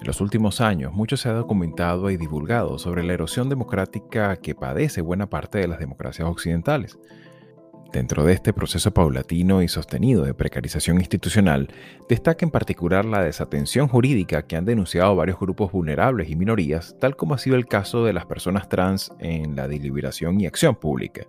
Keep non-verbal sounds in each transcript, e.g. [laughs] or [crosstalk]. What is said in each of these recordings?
En los últimos años, mucho se ha documentado y divulgado sobre la erosión democrática que padece buena parte de las democracias occidentales. Dentro de este proceso paulatino y sostenido de precarización institucional, destaca en particular la desatención jurídica que han denunciado varios grupos vulnerables y minorías, tal como ha sido el caso de las personas trans en la deliberación y acción pública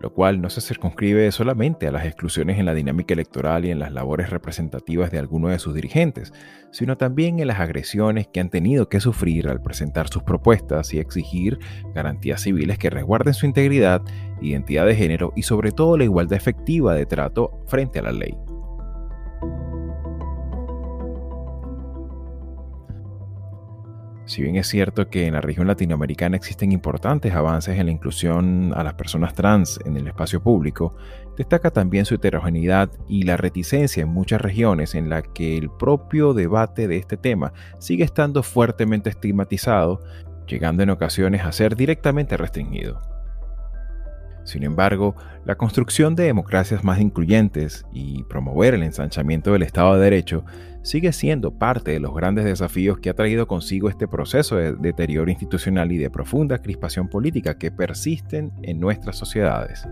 lo cual no se circunscribe solamente a las exclusiones en la dinámica electoral y en las labores representativas de algunos de sus dirigentes, sino también en las agresiones que han tenido que sufrir al presentar sus propuestas y exigir garantías civiles que resguarden su integridad, identidad de género y sobre todo la igualdad efectiva de trato frente a la ley. Si bien es cierto que en la región latinoamericana existen importantes avances en la inclusión a las personas trans en el espacio público, destaca también su heterogeneidad y la reticencia en muchas regiones en la que el propio debate de este tema sigue estando fuertemente estigmatizado, llegando en ocasiones a ser directamente restringido. Sin embargo, la construcción de democracias más incluyentes y promover el ensanchamiento del Estado de Derecho sigue siendo parte de los grandes desafíos que ha traído consigo este proceso de deterioro institucional y de profunda crispación política que persisten en nuestras sociedades.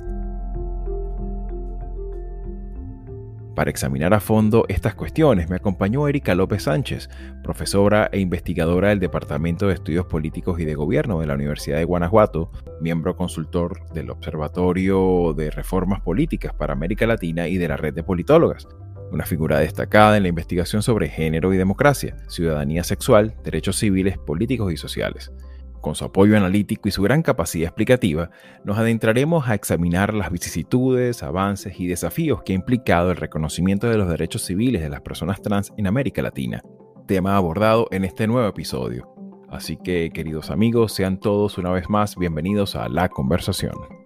Para examinar a fondo estas cuestiones me acompañó Erika López Sánchez, profesora e investigadora del Departamento de Estudios Políticos y de Gobierno de la Universidad de Guanajuato, miembro consultor del Observatorio de Reformas Políticas para América Latina y de la Red de Politólogas, una figura destacada en la investigación sobre género y democracia, ciudadanía sexual, derechos civiles, políticos y sociales. Con su apoyo analítico y su gran capacidad explicativa, nos adentraremos a examinar las vicisitudes, avances y desafíos que ha implicado el reconocimiento de los derechos civiles de las personas trans en América Latina, tema abordado en este nuevo episodio. Así que, queridos amigos, sean todos una vez más bienvenidos a la conversación.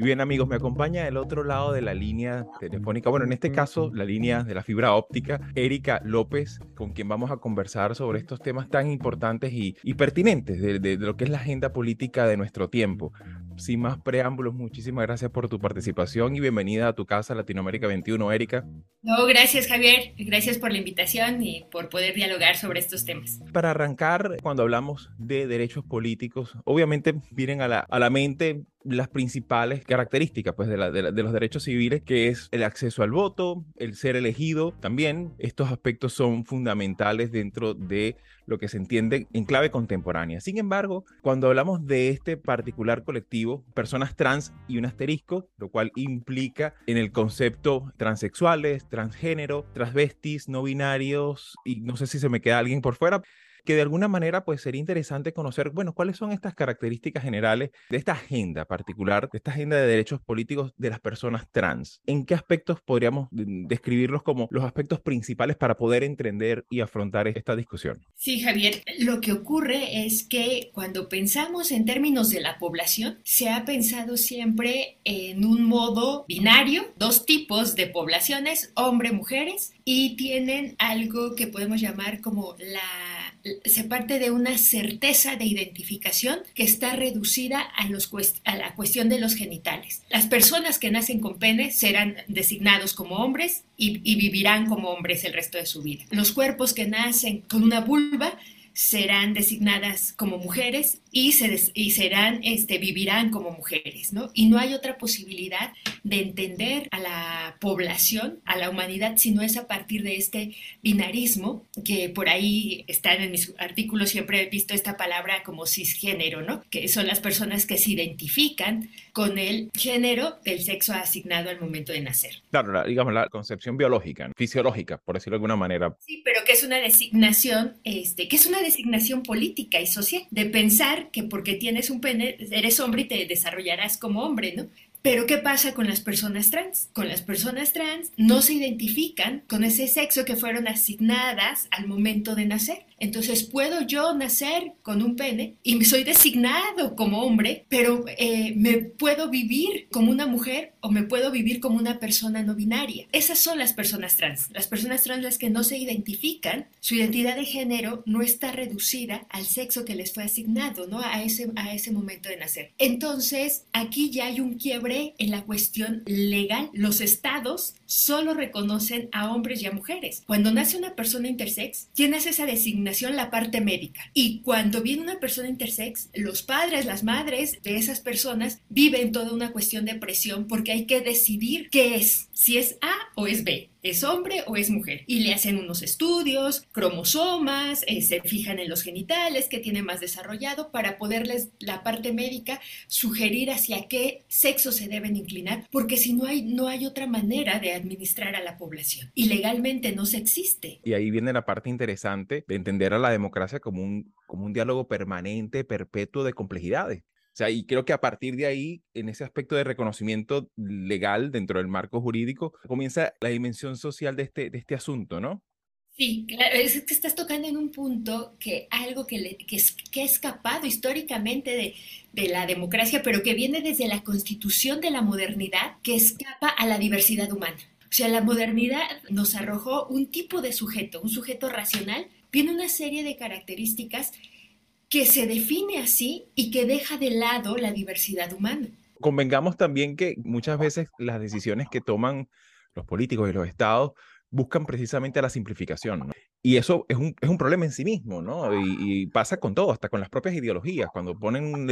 Y bien amigos, me acompaña del otro lado de la línea telefónica, bueno, en este caso la línea de la fibra óptica, Erika López, con quien vamos a conversar sobre estos temas tan importantes y, pertinentes de, lo que es la agenda política de nuestro tiempo. Sin más preámbulos, muchísimas gracias por tu participación y bienvenida a tu casa Latinoamérica 21, Erika. No, gracias Javier, gracias por la invitación y por poder dialogar sobre estos temas. Para arrancar, cuando hablamos de derechos políticos, obviamente vienen a la, a la mente las principales características pues, de, los derechos civiles, que es el acceso al voto, el ser elegido también. Estos aspectos son fundamentales dentro de lo que se entiende en clave contemporánea. Sin embargo, cuando hablamos de este particular colectivo, personas trans y un asterisco, lo cual implica en el concepto transexuales, transgénero, transvestis, no binarios, y no sé si se me queda alguien por fuera, que de alguna manera pues sería interesante conocer, bueno, cuáles son estas características generales de esta agenda particular, de esta agenda de derechos políticos de las personas trans. ¿En qué aspectos podríamos describirlos como los aspectos principales para poder entender y afrontar esta discusión? Sí, Javier, lo que ocurre es que cuando pensamos en términos de la población, se ha pensado siempre en un modo binario, dos tipos de poblaciones, hombre-mujeres, y tienen algo que podemos llamar como la se parte de una certeza de identificación que está reducida a, la cuestión de los genitales. Las personas que nacen con pene serán designados como hombres y vivirán como hombres el resto de su vida. Los cuerpos que nacen con una vulva serán designadas como mujeres y, se y serán, este, vivirán como mujeres, ¿no? Y no hay otra posibilidad de entender a la población, a la humanidad, si no es a partir de este binarismo, que por ahí están en mis artículos, siempre he visto esta palabra como cisgénero, ¿no? Que son las personas que se identifican con el género del sexo asignado al momento de nacer. Claro, digamos la concepción biológica, fisiológica, por decirlo de alguna manera. Sí, pero que es una designación, este, que es una designación política y social, de pensar que porque tienes un pene, eres hombre y te desarrollarás como hombre, ¿no? Pero ¿qué pasa con las personas trans? Con las personas trans no se identifican con ese sexo que fueron asignadas al momento de nacer. Entonces puedo yo nacer con un pene y me soy designado como hombre, pero eh, me puedo vivir como una mujer o me puedo vivir como una persona no binaria. Esas son las personas trans. Las personas trans las que no se identifican, su identidad de género no está reducida al sexo que les fue asignado, ¿no? A ese, a ese momento de nacer. Entonces, aquí ya hay un quiebre en la cuestión legal. Los estados solo reconocen a hombres y a mujeres. Cuando nace una persona intersex, tienes esa designación la parte médica. Y cuando viene una persona intersex, los padres, las madres de esas personas viven toda una cuestión de presión porque hay que decidir qué es, si es A o es B es hombre o es mujer. Y le hacen unos estudios, cromosomas, eh, se fijan en los genitales que tiene más desarrollado para poderles la parte médica sugerir hacia qué sexo se deben inclinar, porque si no hay, no hay otra manera de administrar a la población. Y legalmente no se existe. Y ahí viene la parte interesante de entender a la democracia como un, como un diálogo permanente, perpetuo de complejidades. O sea, y creo que a partir de ahí, en ese aspecto de reconocimiento legal dentro del marco jurídico, comienza la dimensión social de este, de este asunto, ¿no? Sí, claro, es que estás tocando en un punto que algo que, que, es, que ha escapado históricamente de, de, la democracia, pero que viene desde la constitución de la modernidad, que escapa a la diversidad humana. O sea, la modernidad nos arrojó un tipo de sujeto, un sujeto racional, tiene una serie de características que se define así y que deja de lado la diversidad humana. Convengamos también que muchas veces las decisiones que toman los políticos y los estados buscan precisamente la simplificación. Y eso es un, es un, problema en sí mismo, ¿no? Y, pasa con todo, hasta con las propias ideologías, cuando ponen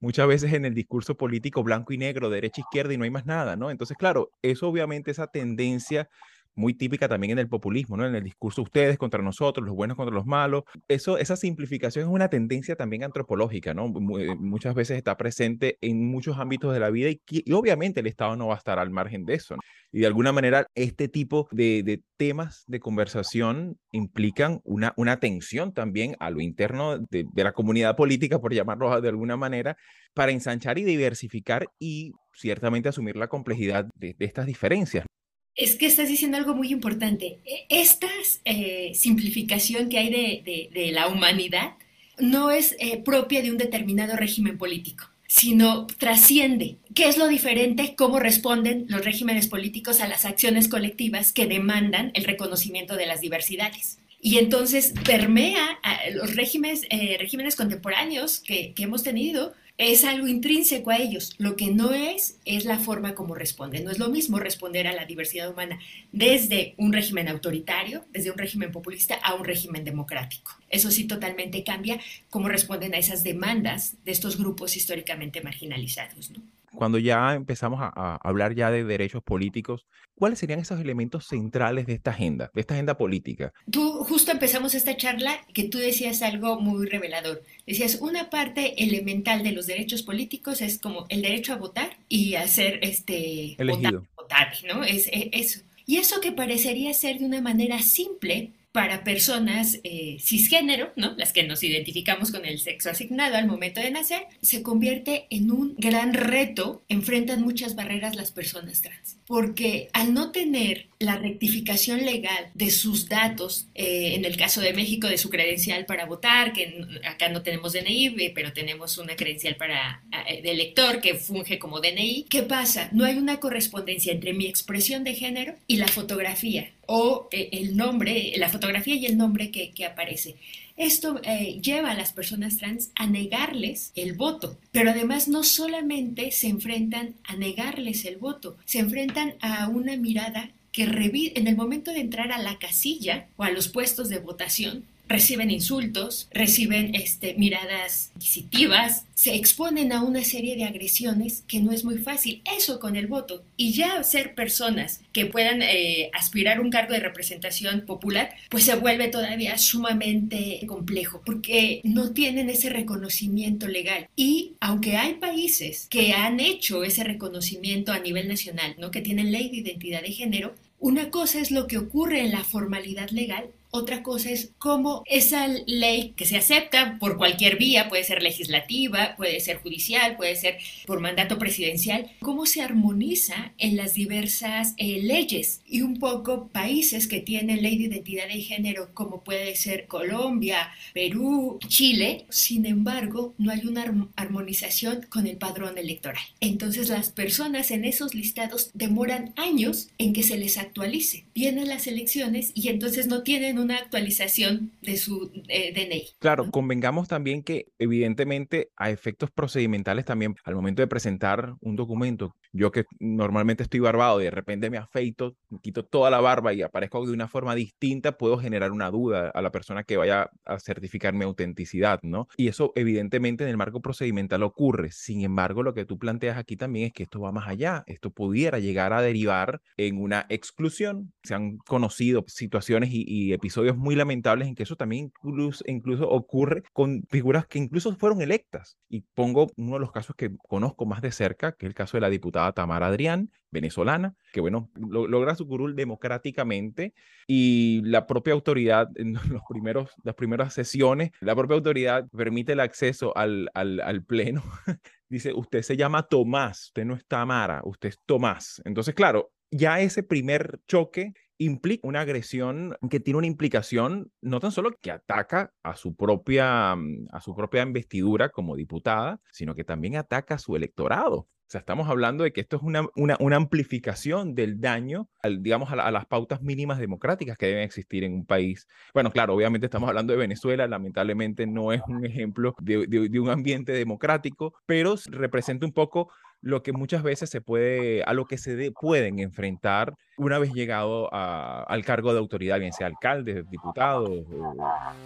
muchas veces en el discurso político blanco y negro, derecha, izquierda y no hay más nada, ¿no? Entonces, claro, eso obviamente, esa tendencia muy típica también en el populismo, ¿no? En el discurso ustedes contra nosotros, los buenos contra los malos. Eso, esa simplificación es una tendencia también antropológica, ¿no? Eh, muchas veces está presente en muchos ámbitos de la vida y, obviamente el Estado no va a estar al margen de eso. Y de alguna manera este tipo de, temas de conversación implican una, una tensión también a lo interno de, la comunidad política, por llamarlo de alguna manera, para ensanchar y diversificar y ciertamente asumir la complejidad de estas diferencias. Es que estás diciendo algo muy importante. E, esta eh, simplificación que hay de, la humanidad no es eh, propia de un determinado régimen político, sino trasciende. ¿Qué es lo diferente? ¿Cómo responden los regímenes políticos a las acciones colectivas que demandan el reconocimiento de las diversidades? Y entonces permea a los regímenes, eh, contemporáneos que hemos tenido, es algo intrínseco a ellos. Lo que no es es la forma como responden. No es lo mismo responder a la diversidad humana desde un régimen autoritario, desde un régimen populista, a un régimen democrático. Eso sí totalmente cambia cómo responden a esas demandas de estos grupos históricamente marginalizados. ¿no? Cuando ya empezamos a, hablar ya de derechos políticos, ¿cuáles serían esos elementos centrales de esta agenda, de esta agenda política? Tú justo empezamos esta charla que tú decías algo muy revelador. Decías, una parte elemental de los derechos políticos es como el derecho a votar y a ser este, Elegido. Votar, ¿no? Es, es eso. Y eso que parecería ser de una manera simple, para personas eh, cisgénero, ¿no? las que nos identificamos con el sexo asignado al momento de nacer, se convierte en un gran reto, enfrentan muchas barreras las personas trans, porque al no tener la rectificación legal de sus datos, eh, en el caso de México de su credencial para votar, que acá no tenemos DNI, pero tenemos una credencial para eh, de elector que funge como DNI, ¿qué pasa? No hay una correspondencia entre mi expresión de género y la fotografía o eh, el nombre, la fotografía y el nombre que, aparece. Esto eh, lleva a las personas trans a negarles el voto, pero además no solamente se enfrentan a negarles el voto, se enfrentan a una mirada que en el momento de entrar a la casilla o a los puestos de votación, reciben insultos, reciben este, miradas inquisitivas, se exponen a una serie de agresiones que no es muy fácil. Eso con el voto. Y ya ser personas que puedan eh, aspirar un cargo de representación popular, pues se vuelve todavía sumamente complejo porque no tienen ese reconocimiento legal. Y aunque hay países que han hecho ese reconocimiento a nivel nacional, ¿no? que tienen ley de identidad de género, una cosa es lo que ocurre en la formalidad legal Otra cosa es cómo esa ley que se acepta por cualquier vía, puede ser legislativa, puede ser judicial, puede ser por mandato presidencial, cómo se armoniza en las diversas eh, leyes y un poco países que tienen ley de identidad de género como puede ser Colombia, Perú, Chile, sin embargo, no hay una armonización con el padrón electoral. Entonces las personas en esos listados demoran años en que se les actualice. Vienen las elecciones y entonces no tienen una actualización de su eh, DNI. Claro, convengamos también que evidentemente a efectos procedimentales también al momento de presentar un documento, yo que normalmente estoy barbado y de repente me afeito, quito toda la barba y aparezco de una forma distinta, puedo generar una duda a la persona que vaya a certificar mi autenticidad, ¿no? Y eso evidentemente en el marco procedimental ocurre. Sin embargo, lo que tú planteas aquí también es que esto va más allá. Esto pudiera llegar a derivar en una exclusión. Se han conocido situaciones y, episodios muy lamentables en que eso también incluso, incluso ocurre con figuras que incluso fueron electas. Y pongo uno de los casos que conozco más de cerca, que es el caso de la diputada Tamara Adrián, venezolana, que bueno, logra su curul democráticamente y la propia autoridad en [laughs] los primeros, las primeras sesiones, la propia autoridad permite el acceso al, al, al pleno. [laughs] Dice, usted se llama Tomás, usted no es Tamara, usted es Tomás. Entonces, claro, ya ese primer choque implica una agresión que tiene una implicación no tan solo que ataca a su propia, mm, a su propia investidura como diputada, sino que también ataca a su electorado. O sea, estamos hablando de que esto es una, una, amplificación del daño, al, digamos, a, las pautas mínimas democráticas que deben existir en un país. Bueno, claro, obviamente estamos hablando de Venezuela, lamentablemente no es un ejemplo de, de un ambiente democrático, pero representa un poco lo que muchas veces se puede, a lo que se pueden enfrentar una vez llegado al cargo de autoridad, bien sea alcalde, diputado o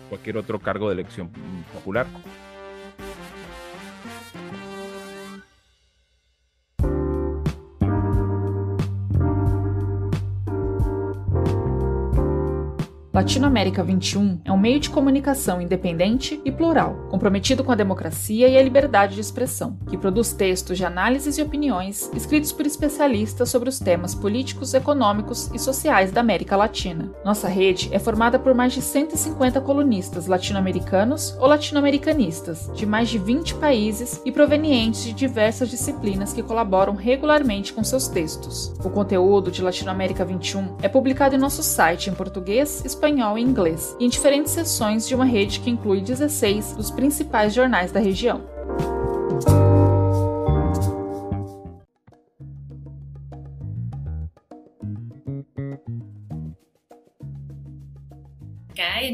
cualquier otro cargo de elección popular. Latinoamérica 21 é um meio de comunicação independente e plural, comprometido com a democracia e a liberdade de expressão, que produz textos de análises e opiniões escritos por especialistas sobre os temas políticos, econômicos e sociais da América Latina. Nossa rede é formada por mais de 150 colunistas latino-americanos ou latino-americanistas, de mais de 20 países e provenientes de diversas disciplinas que colaboram regularmente com seus textos. O conteúdo de Latinoamérica 21 é publicado em nosso site em português, espanhol espanhol e inglês, e em diferentes seções de uma rede que inclui 16 dos principais jornais da região.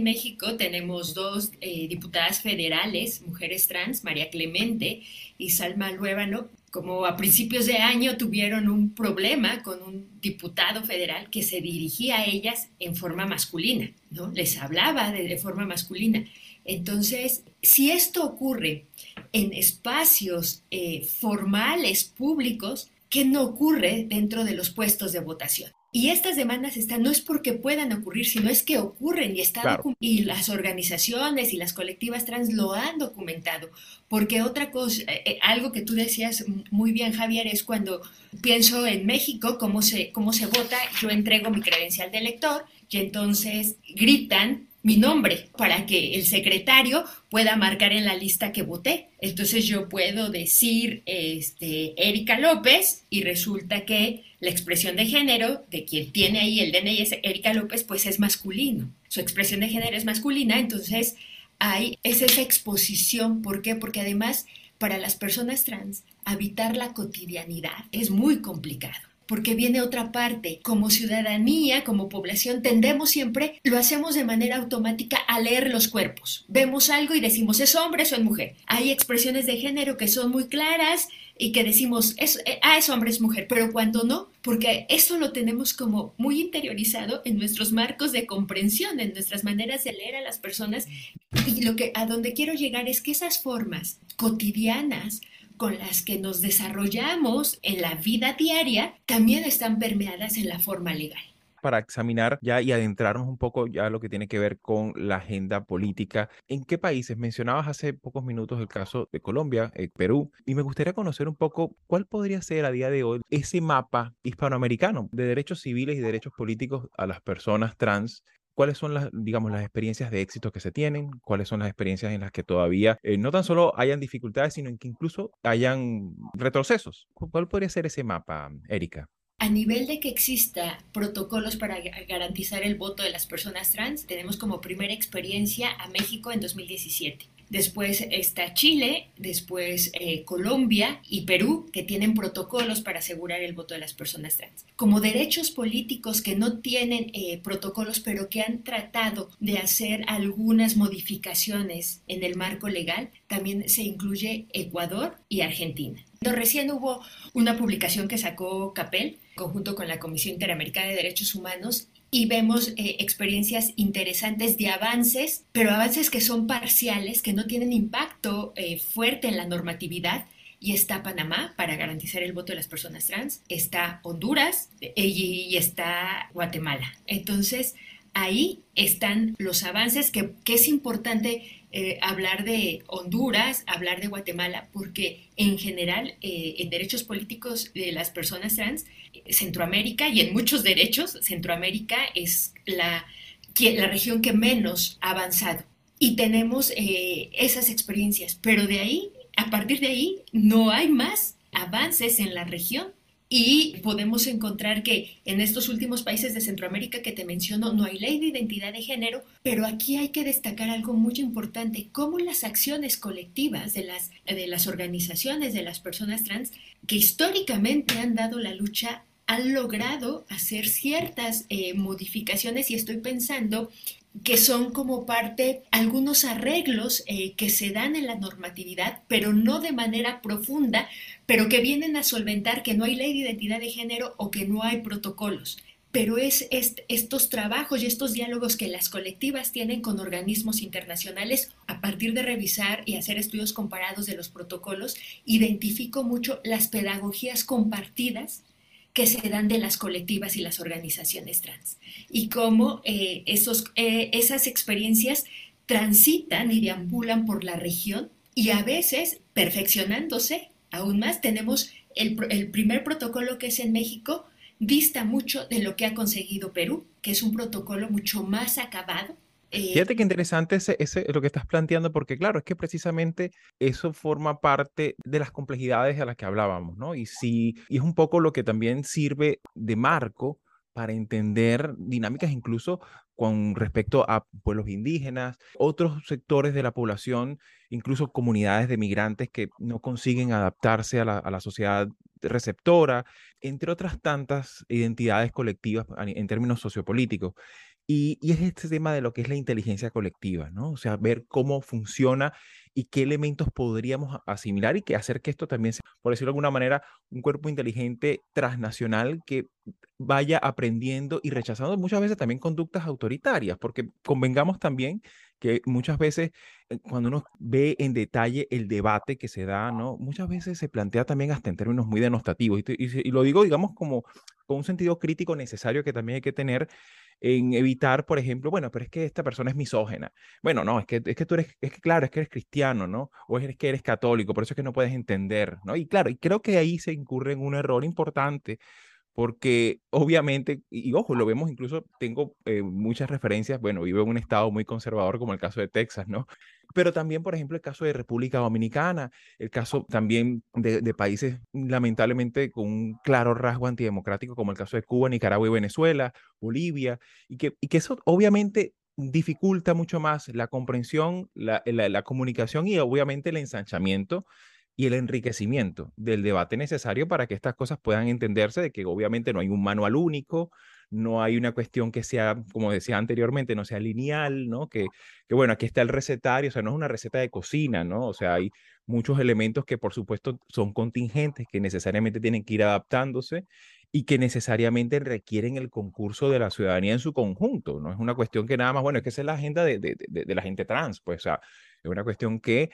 México tenemos dos eh, diputadas federales, mujeres trans, María Clemente y Salma Luébano, como a principios de año tuvieron un problema con un diputado federal que se dirigía a ellas en forma masculina, ¿no? Les hablaba de, forma masculina. Entonces, si esto ocurre en espacios eh, formales, públicos, ¿qué no ocurre dentro de los puestos de votación? Y estas demandas están, no es porque puedan ocurrir, sino es que ocurren y están y las organizaciones y las colectivas trans lo han documentado. Porque otra cosa, eh, eh, algo que tú decías muy bien, Javier, es cuando pienso en México, cómo se, cómo se vota, yo entrego mi credencial de elector y entonces gritan mi nombre para que el secretario pueda marcar en la lista que voté. Entonces yo puedo decir este, Erika López y resulta que la expresión de género de quien tiene ahí el DNI es Erika López, pues es masculino. Su expresión de género es masculina, entonces hay es esa exposición. ¿Por qué? Porque además para las personas trans habitar la cotidianidad es muy complicado porque viene otra parte. Como ciudadanía, como población, tendemos siempre, lo hacemos de manera automática a leer los cuerpos. Vemos algo y decimos, es hombre, o es mujer. Hay expresiones de género que son muy claras y que decimos, es, eh, ah, es hombre, es mujer, pero cuando no, porque eso lo tenemos como muy interiorizado en nuestros marcos de comprensión, en nuestras maneras de leer a las personas. Y lo que a donde quiero llegar es que esas formas cotidianas con las que nos desarrollamos en la vida diaria también están permeadas en la forma legal para examinar ya y adentrarnos un poco ya lo que tiene que ver con la agenda política. ¿En qué países? Mencionabas hace pocos minutos el caso de Colombia, eh, Perú, y me gustaría conocer un poco cuál podría ser a día de hoy ese mapa hispanoamericano de derechos civiles y derechos políticos a las personas trans cuáles son las, digamos, las experiencias de éxito que se tienen, cuáles son las experiencias en las que todavía eh, no tan solo hayan dificultades, sino en que incluso hayan retrocesos. ¿Cuál podría ser ese mapa, Erika? A nivel de que exista protocolos para garantizar el voto de las personas trans, tenemos como primera experiencia a México en 2017. Después está Chile, después eh, Colombia y Perú, que tienen protocolos para asegurar el voto de las personas trans. Como derechos políticos que no tienen eh, protocolos, pero que han tratado de hacer algunas modificaciones en el marco legal, también se incluye Ecuador y Argentina. Recién hubo una publicación que sacó CAPEL, conjunto con la Comisión Interamericana de Derechos Humanos, y vemos eh, experiencias interesantes de avances, pero avances que son parciales, que no tienen impacto eh, fuerte en la normatividad. Y está Panamá para garantizar el voto de las personas trans, está Honduras eh, y, está Guatemala. Entonces, ahí están los avances que, que es importante eh, hablar de Honduras, hablar de Guatemala, porque en general eh, en derechos políticos de las personas trans, Centroamérica y en muchos derechos, Centroamérica es la, la región que menos ha avanzado. Y tenemos eh, esas experiencias, pero de ahí, a partir de ahí, no hay más avances en la región y podemos encontrar que en estos últimos países de Centroamérica que te menciono no hay ley de identidad de género, pero aquí hay que destacar algo muy importante, cómo las acciones colectivas de las, de las organizaciones de las personas trans que históricamente han dado la lucha han logrado hacer ciertas eh, modificaciones y estoy pensando que son como parte algunos arreglos eh, que se dan en la normatividad, pero no de manera profunda, pero que vienen a solventar que no hay ley de identidad de género o que no hay protocolos. Pero es, estos trabajos y estos diálogos que las colectivas tienen con organismos internacionales a partir de revisar y hacer estudios comparados de los protocolos, identifico mucho las pedagogías compartidas que se dan de las colectivas y las organizaciones trans y cómo eh, esos, eh, esas experiencias transitan y deambulan por la región y a veces perfeccionándose aún más. Tenemos el, primer protocolo que es en México, dista mucho de lo que ha conseguido Perú, que es un protocolo mucho más acabado, eh, Fíjate qué interesante ese, lo que estás planteando, porque claro, es que precisamente eso forma parte de las complejidades a las que hablábamos, ¿no? Y, sí, y es un poco lo que también sirve de marco para entender dinámicas incluso con respecto a pueblos indígenas, otros sectores de la población, incluso comunidades de migrantes que no consiguen adaptarse a la, sociedad receptora, entre otras tantas identidades colectivas en términos sociopolíticos. Y, es este tema de lo que es la inteligencia colectiva, ¿no? O sea, ver cómo funciona y qué elementos podríamos asimilar y que hacer que esto también sea, por decirlo de alguna manera, un cuerpo inteligente transnacional que vaya aprendiendo y rechazando muchas veces también conductas autoritarias, porque convengamos también que muchas veces eh, cuando uno ve en detalle el debate que se da, ¿no? Muchas veces se plantea también hasta en términos muy denostativos. Y, y lo digo, digamos, como con un sentido crítico necesario que también hay que tener en evitar, por ejemplo, bueno, pero es que esta persona es misógena. Bueno, no, es que, es que tú eres, es que claro, es que eres cristiano, ¿no? O es que eres católico, por eso es que no puedes entender, ¿no? Y claro, y creo que ahí se incurre en un error importante porque obviamente, y, ojo, lo vemos incluso, [laughs] tengo eh, muchas referencias, bueno, vivo en un estado muy conservador como el caso de Texas, ¿no? Pero también, por ejemplo, el caso de República Dominicana, el caso también de, países lamentablemente con un claro rasgo antidemocrático como el caso de Cuba, Nicaragua y Venezuela, Bolivia, y que, y que eso obviamente dificulta mucho más la comprensión, la, la comunicación y obviamente el ensanchamiento y el enriquecimiento del debate necesario para que estas cosas puedan entenderse de que obviamente no hay un manual único, no hay una cuestión que sea, como decía anteriormente, no sea lineal, ¿no? Que, que bueno, aquí está el recetario, o sea, no es una receta de cocina, ¿no? O sea, hay muchos elementos que por supuesto son contingentes, que necesariamente tienen que ir adaptándose y que necesariamente requieren el concurso de la ciudadanía en su conjunto. No es una cuestión que nada más, bueno, es que es la agenda de, de, de, la gente trans, pues, o sea, es una cuestión que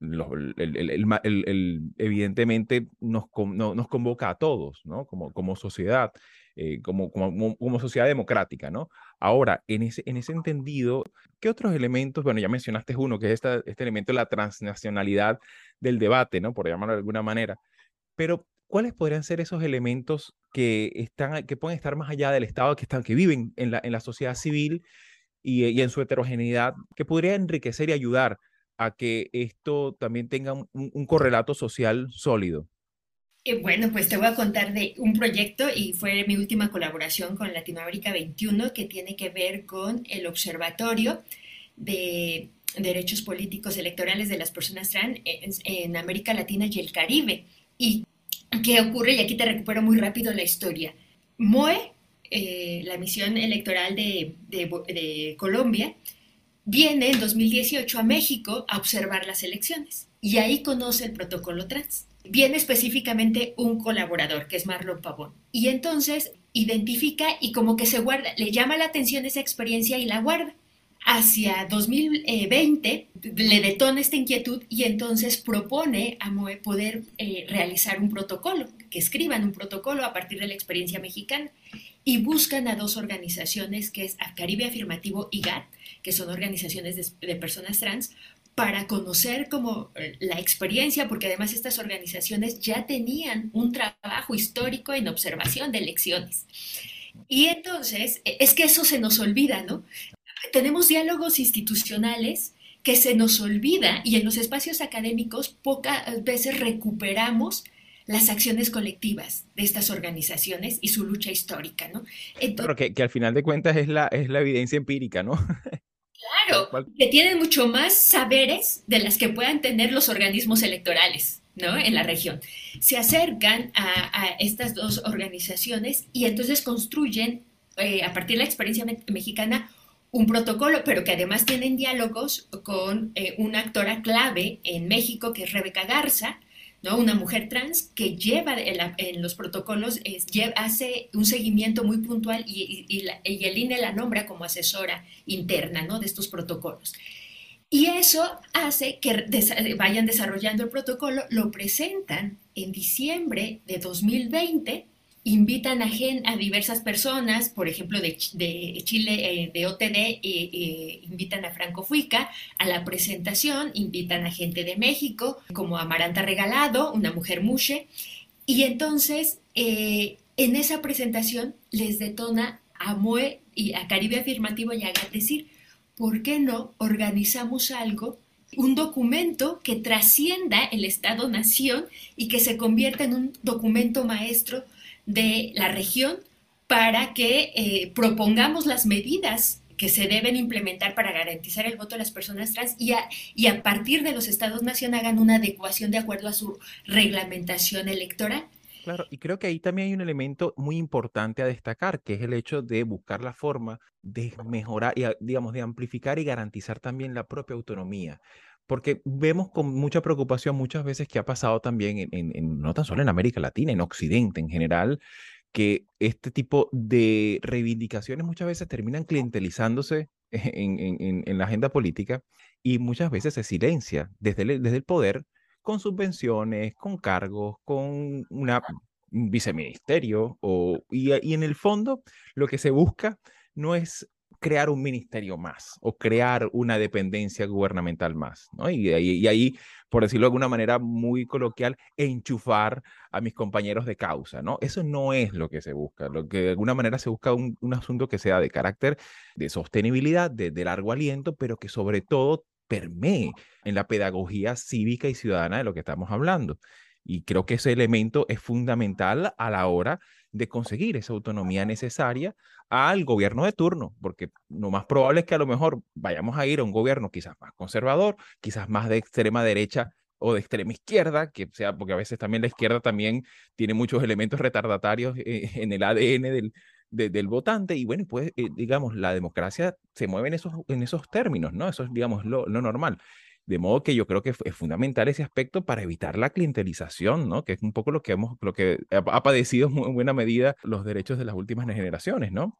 el, evidentemente nos, nos convoca a todos, ¿no? Como, como sociedad, eh, como, como, como, sociedad democrática, ¿no? Ahora, en ese, en ese entendido, ¿qué otros elementos? Bueno, ya mencionaste uno, que es esta, este elemento de la transnacionalidad del debate, ¿no? Por llamarlo de alguna manera. Pero ¿cuáles podrían ser esos elementos que, están, que pueden estar más allá del Estado, que, están, que viven en la, en la sociedad civil y, en su heterogeneidad, que podría enriquecer y ayudar a que esto también tenga un, correlato social sólido? Eh, bueno, pues te voy a contar de un proyecto y fue mi última colaboración con Latinoamérica 21 que tiene que ver con el Observatorio de Derechos Políticos Electorales de las Personas Trans en, América Latina y el Caribe. ¿Y qué ocurre? Y aquí te recupero muy rápido la historia. MOE, eh, la misión electoral de, de Colombia, viene en 2018 a México a observar las elecciones y ahí conoce el protocolo trans viene específicamente un colaborador, que es Marlon Pavón. Y entonces identifica y como que se guarda, le llama la atención esa experiencia y la guarda. Hacia 2020 le detona esta inquietud y entonces propone a MOE poder eh, realizar un protocolo, que escriban un protocolo a partir de la experiencia mexicana y buscan a dos organizaciones, que es Caribe Afirmativo y GATT, que son organizaciones de personas trans, para conocer como eh, la experiencia, porque además estas organizaciones ya tenían un trabajo histórico en observación de elecciones. Y entonces, e, es que eso se nos olvida, ¿no? Tenemos diálogos institucionales que se nos olvida y en los espacios académicos pocas veces recuperamos las acciones colectivas de estas organizaciones y su lucha histórica, ¿no? Pero que, que, al final de cuentas es la, es la evidencia empírica, ¿no? Claro, que tienen mucho más saberes de las que puedan tener los organismos electorales. ¿no? en la región. Se acercan a, estas dos organizaciones y entonces construyen, eh, a partir de la experiencia mexicana, un protocolo, pero que además tienen diálogos con eh, una actora clave en México, que es Rebeca Garza, una mujer trans que lleva en, los protocolos, hace un seguimiento muy puntual y, el INE la nombra como asesora interna, ¿no? De estos protocolos. Y eso hace que vayan desarrollando el protocolo, lo presentan en diciembre de 2020 invitan a, a diversas personas, por ejemplo, de, Chile, eh, de OTD, eh, invitan a Franco Fuica a la presentación, invitan a gente de México, como Amaranta Regalado, una mujer mushe, y entonces eh, en esa presentación les detona a MOE y a Caribe Afirmativo y a decir, ¿por qué no organizamos algo un documento que trascienda el Estado-Nación y que se convierta en un documento maestro de la región para que eh, propongamos las medidas que se deben implementar para garantizar el voto de las personas trans y a, y a partir de los estados nación hagan una adecuación de acuerdo a su reglamentación electoral. Claro, y creo que ahí también hay un elemento muy importante a destacar, que es el hecho de buscar la forma de mejorar y, digamos, de amplificar y garantizar también la propia autonomía porque vemos con mucha preocupación muchas veces que ha pasado también, en, no tan solo en América Latina, en Occidente en general, que este tipo de reivindicaciones muchas veces terminan clientelizándose en, la agenda política y muchas veces se silencia desde el, poder con subvenciones, con cargos, con una, un viceministerio o, y en el fondo lo que se busca no es crear un ministerio más o crear una dependencia gubernamental más, ¿no? Y, y, ahí, por decirlo de alguna manera muy coloquial, enchufar a mis compañeros de causa, ¿no? Eso no es lo que se busca, lo que de alguna manera se busca un, un asunto que sea de carácter de sostenibilidad, de, de largo aliento, pero que sobre todo permee en la pedagogía cívica y ciudadana de lo que estamos hablando. Y creo que ese elemento es fundamental a la hora de conseguir esa autonomía necesaria al gobierno de turno, porque lo más probable es que a lo mejor vayamos a ir a un gobierno quizás más conservador, quizás más de extrema derecha o de extrema izquierda, que sea, porque a veces también la izquierda también tiene muchos elementos retardatarios eh, en el ADN del, del votante, y bueno, pues, eh, digamos, la democracia se mueve en esos, en esos términos, ¿no? Eso es, digamos, lo, lo normal. De modo que yo creo que es fundamental ese aspecto para evitar la clientelización, ¿no? Que es un poco lo que hemos, lo que ha padecido en buena medida los derechos de las últimas generaciones, ¿no?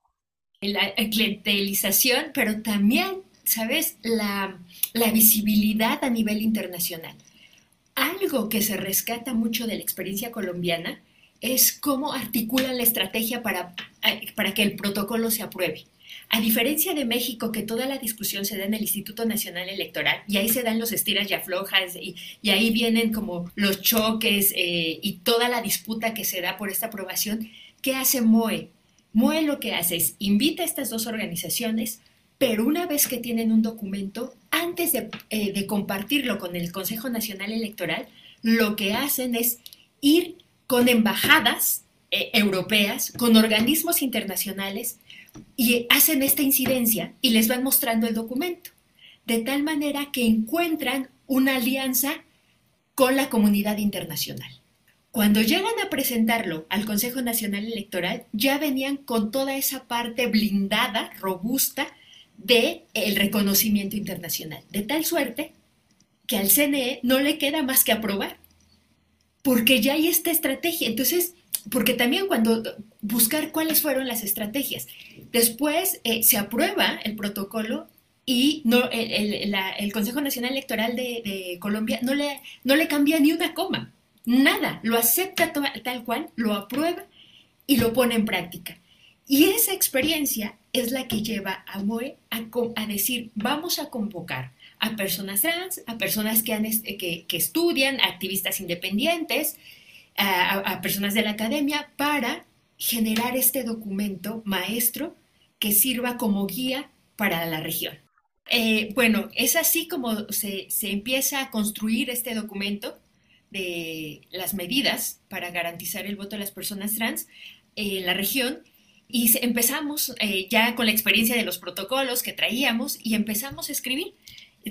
La clientelización, pero también, ¿sabes? La, la visibilidad a nivel internacional. Algo que se rescata mucho de la experiencia colombiana es cómo articulan la estrategia para, para que el protocolo se apruebe. A diferencia de México, que toda la discusión se da en el Instituto Nacional Electoral, y ahí se dan los estiras y aflojas, y, ahí vienen como los choques eh, y toda la disputa que se da por esta aprobación, ¿qué hace MOE? MOE lo que hace es invita a estas dos organizaciones, pero una vez que tienen un documento, antes de, eh, compartirlo con el Consejo Nacional Electoral, lo que hacen es ir con embajadas eh, europeas, con organismos internacionales, y hacen esta incidencia y les van mostrando el documento, de tal manera que encuentran una alianza con la comunidad internacional. Cuando llegan a presentarlo al Consejo Nacional Electoral, ya venían con toda esa parte blindada, robusta, de el reconocimiento internacional, de tal suerte que al CNE no le queda más que aprobar, porque ya hay esta estrategia. Entonces, porque también cuando buscar cuáles fueron las estrategias, después eh, se aprueba el protocolo y no, el, Consejo Nacional Electoral de, Colombia no le, no le cambia ni una coma, nada, lo acepta tal cual, lo aprueba y lo pone en práctica. Y esa experiencia es la que lleva a MOE a, decir, vamos a convocar a personas trans, a personas que, han, que, que estudian, activistas independientes, a, personas de la academia para generar este documento maestro que sirva como guía para la región. Eh, bueno, es así como se, empieza a construir este documento de las medidas para garantizar el voto de las personas trans en la región y empezamos eh, ya con la experiencia de los protocolos que traíamos y empezamos a escribir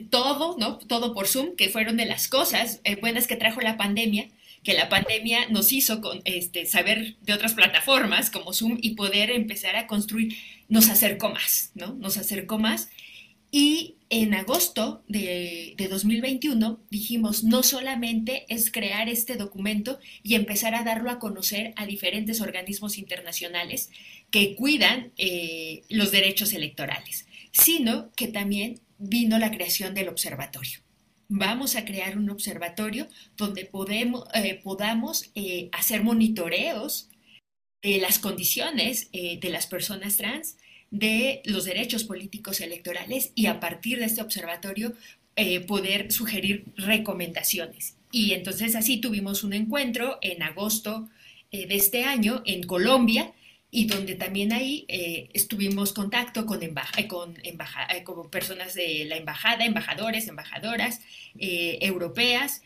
todo, ¿no? Todo por Zoom, que fueron de las cosas eh, buenas que trajo la pandemia, que la pandemia nos hizo con, este, saber de otras plataformas como Zoom y poder empezar a construir, nos acercó más, ¿no? Nos acercó más. Y en agosto de, de 2021 dijimos, no solamente es crear este documento y empezar a darlo a conocer a diferentes organismos internacionales que cuidan eh, los derechos electorales, sino que también vino la creación del observatorio vamos a crear un observatorio donde podemos, eh, podamos eh, hacer monitoreos de las condiciones eh, de las personas trans, de los derechos políticos electorales y a partir de este observatorio poder sugerir recomendaciones. Y entonces así tuvimos un encuentro en agosto de este año en Colombia, y donde también ahí eh, estuvimos contacto con, eh, con, eh, con, personas de la embajada, embajadores, embajadoras europeas,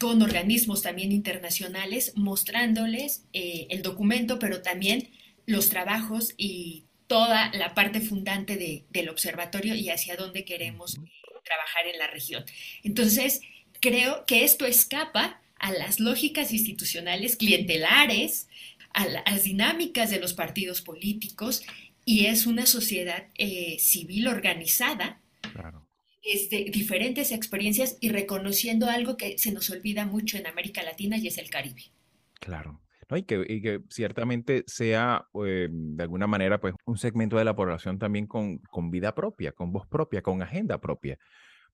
con organismos también internacionales, mostrándoles el documento, pero también los trabajos y toda la parte fundante del observatorio y hacia dónde queremos trabajar en la región. Entonces, creo que esto escapa a las lógicas institucionales clientelares, a las dinámicas de los partidos políticos y es una sociedad eh, civil organizada. Claro. Este, diferentes experiencias y reconociendo algo que se nos olvida mucho en América Latina y es el Caribe. Claro. ¿no? Y, que, y, que, ciertamente sea eh, de alguna manera pues un segmento de la población también con, con vida propia, con voz propia, con agenda propia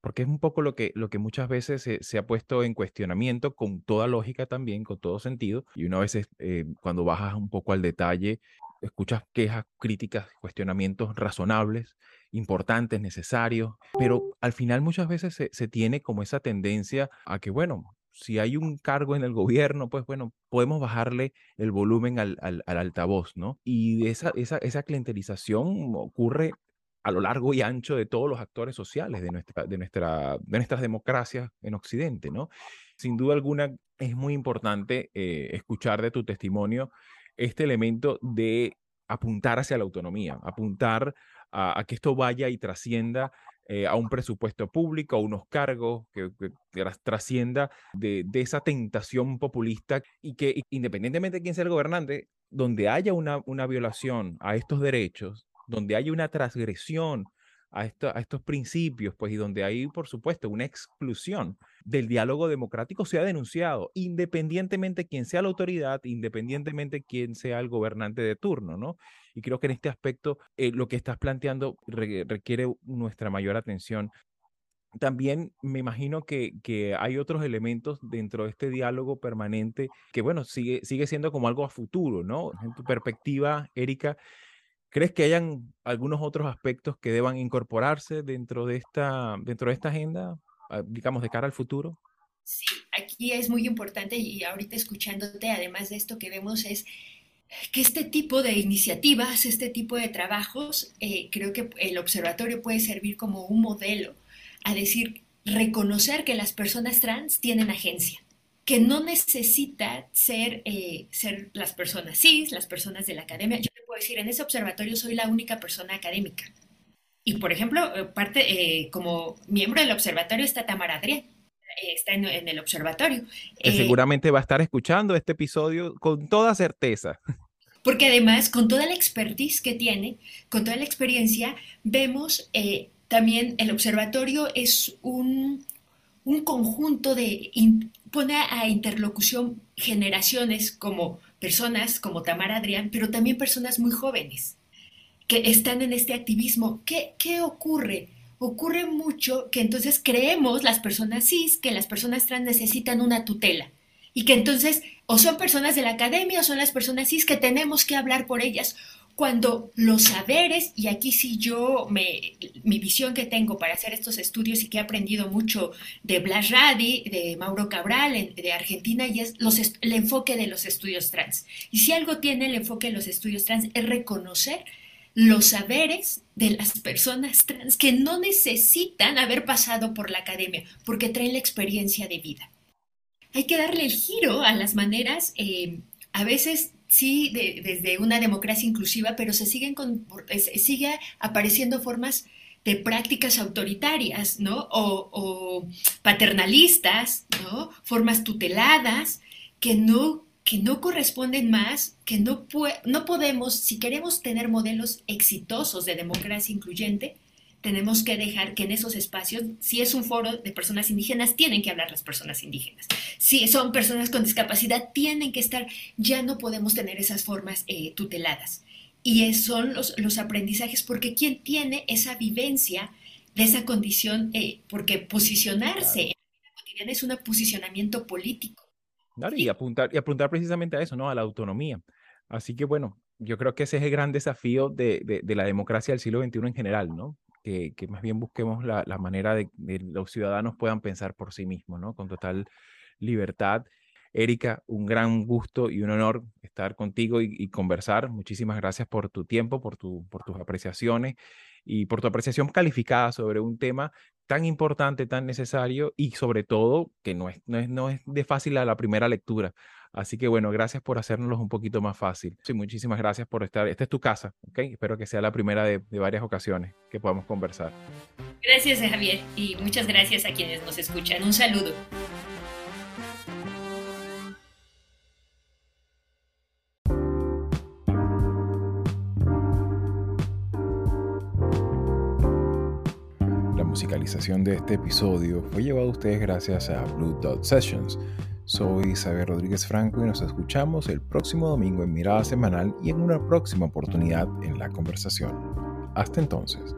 porque es un poco lo que, lo que muchas veces se, ha puesto en cuestionamiento con toda lógica también, con todo sentido, y una vez eh, cuando bajas un poco al detalle, escuchas quejas, críticas, cuestionamientos razonables, importantes, necesarios, pero al final muchas veces se, tiene como esa tendencia a que, bueno, si hay un cargo en el gobierno, pues bueno, podemos bajarle el volumen al, al, altavoz, ¿no? Y esa, esa, esa clientelización ocurre a lo largo y ancho de todos los actores sociales de, nuestra, de, nuestra, de nuestras democracias en Occidente, ¿no? Sin duda alguna es muy importante eh, escuchar de tu testimonio este elemento de apuntar hacia la autonomía, apuntar a, que esto vaya y trascienda eh, a un presupuesto público, a unos cargos, que, trascienda de, de, esa tentación populista y que independientemente de quién sea el gobernante, donde haya una, una violación a estos derechos, donde hay una transgresión a, a, estos principios, pues, y donde hay, por supuesto, una exclusión del diálogo democrático, se ha denunciado, independientemente quién sea la autoridad, independientemente quién sea el gobernante de turno, ¿no? Y creo que en este aspecto eh, lo que estás planteando requiere nuestra mayor atención. También me imagino que, que, hay otros elementos dentro de este diálogo permanente que, bueno, sigue, sigue siendo como algo a futuro, ¿no? En tu perspectiva, Erika, ¿Crees que hayan algunos otros aspectos que deban incorporarse dentro de esta, dentro de esta agenda, ah, digamos, de cara al futuro? Sí, aquí es muy importante y ahorita escuchándote, además de esto que vemos es que este tipo de iniciativas, este tipo de trabajos, eh, creo que el observatorio puede servir como un modelo a decir, reconocer que las personas trans tienen agencia, que no necesita ser, eh, ser las personas cis, las personas de la academia. Yo puedo decir, en ese observatorio soy la única persona académica. Y, por ejemplo, eh, parte, como miembro del observatorio está Tamara Adrián está en, el observatorio. Que seguramente va a estar escuchando este episodio con toda certeza. Porque además, con toda la expertise que tiene, con toda la experiencia, vemos eh, también el observatorio es un, un conjunto de, pone a interlocución generaciones como personas como Tamara Adrián, pero también personas muy jóvenes que están en este activismo. ¿Qué, qué ocurre? Ocurre mucho que entonces creemos las personas cis que las personas trans necesitan una tutela y que entonces o son personas de la academia o son las personas cis que tenemos que hablar por ellas cuando los saberes, y aquí sí yo, mi visión que tengo para hacer estos estudios y que he aprendido mucho de Blas Radi, de Mauro Cabral, de Argentina, y es el enfoque de los estudios trans. Y si algo tiene el enfoque de los estudios trans es reconocer los saberes de las personas trans que no necesitan haber pasado por la academia, porque traen la experiencia de vida hay que darle el giro a las maneras, eh, a veces sí, desde una democracia inclusiva, pero se siguen con, sigue apareciendo formas de prácticas autoritarias, ¿no? O, paternalistas, ¿no? Formas tuteladas que no, que no corresponden más, que no, no podemos, si queremos tener modelos exitosos de democracia incluyente, tenemos que dejar que en esos espacios, si es un foro de personas indígenas, tienen que hablar las personas indígenas. Si son personas con discapacidad, tienen que estar, ya no podemos tener esas formas eh, tuteladas. Y son los, los aprendizajes, porque quien tiene esa vivencia de esa condición, eh, porque posicionarse en la vida cotidiana es un posicionamiento político. y, apuntar, y apuntar precisamente a eso, ¿no? A la autonomía. Así que bueno, yo creo que ese es el gran desafío de, de, de, la democracia del siglo XXI en general, ¿no? Que, más bien busquemos la, manera de que los ciudadanos puedan pensar por sí mismos, ¿no? Con total libertad. Erika, un gran gusto y un honor estar contigo y, conversar. Muchísimas gracias por tu tiempo, por, tu, por tus apreciaciones y por tu apreciación calificada sobre un tema tan importante, tan necesario y sobre todo que no es, no es, no es de fácil a la primera lectura. Así que bueno, gracias por hacernos un poquito más fácil. Sí, muchísimas gracias por estar. Esta es tu casa, ¿ok? Espero que sea la primera de, varias ocasiones que podamos conversar. Gracias, Javier, y muchas gracias a quienes nos escuchan. Un saludo. Musicalización de este episodio fue llevada a ustedes gracias a Blue Dot Sessions soy Isabel Rodríguez Franco y nos escuchamos el próximo domingo en Mirada Semanal y en una próxima oportunidad en la conversación. Hasta entonces.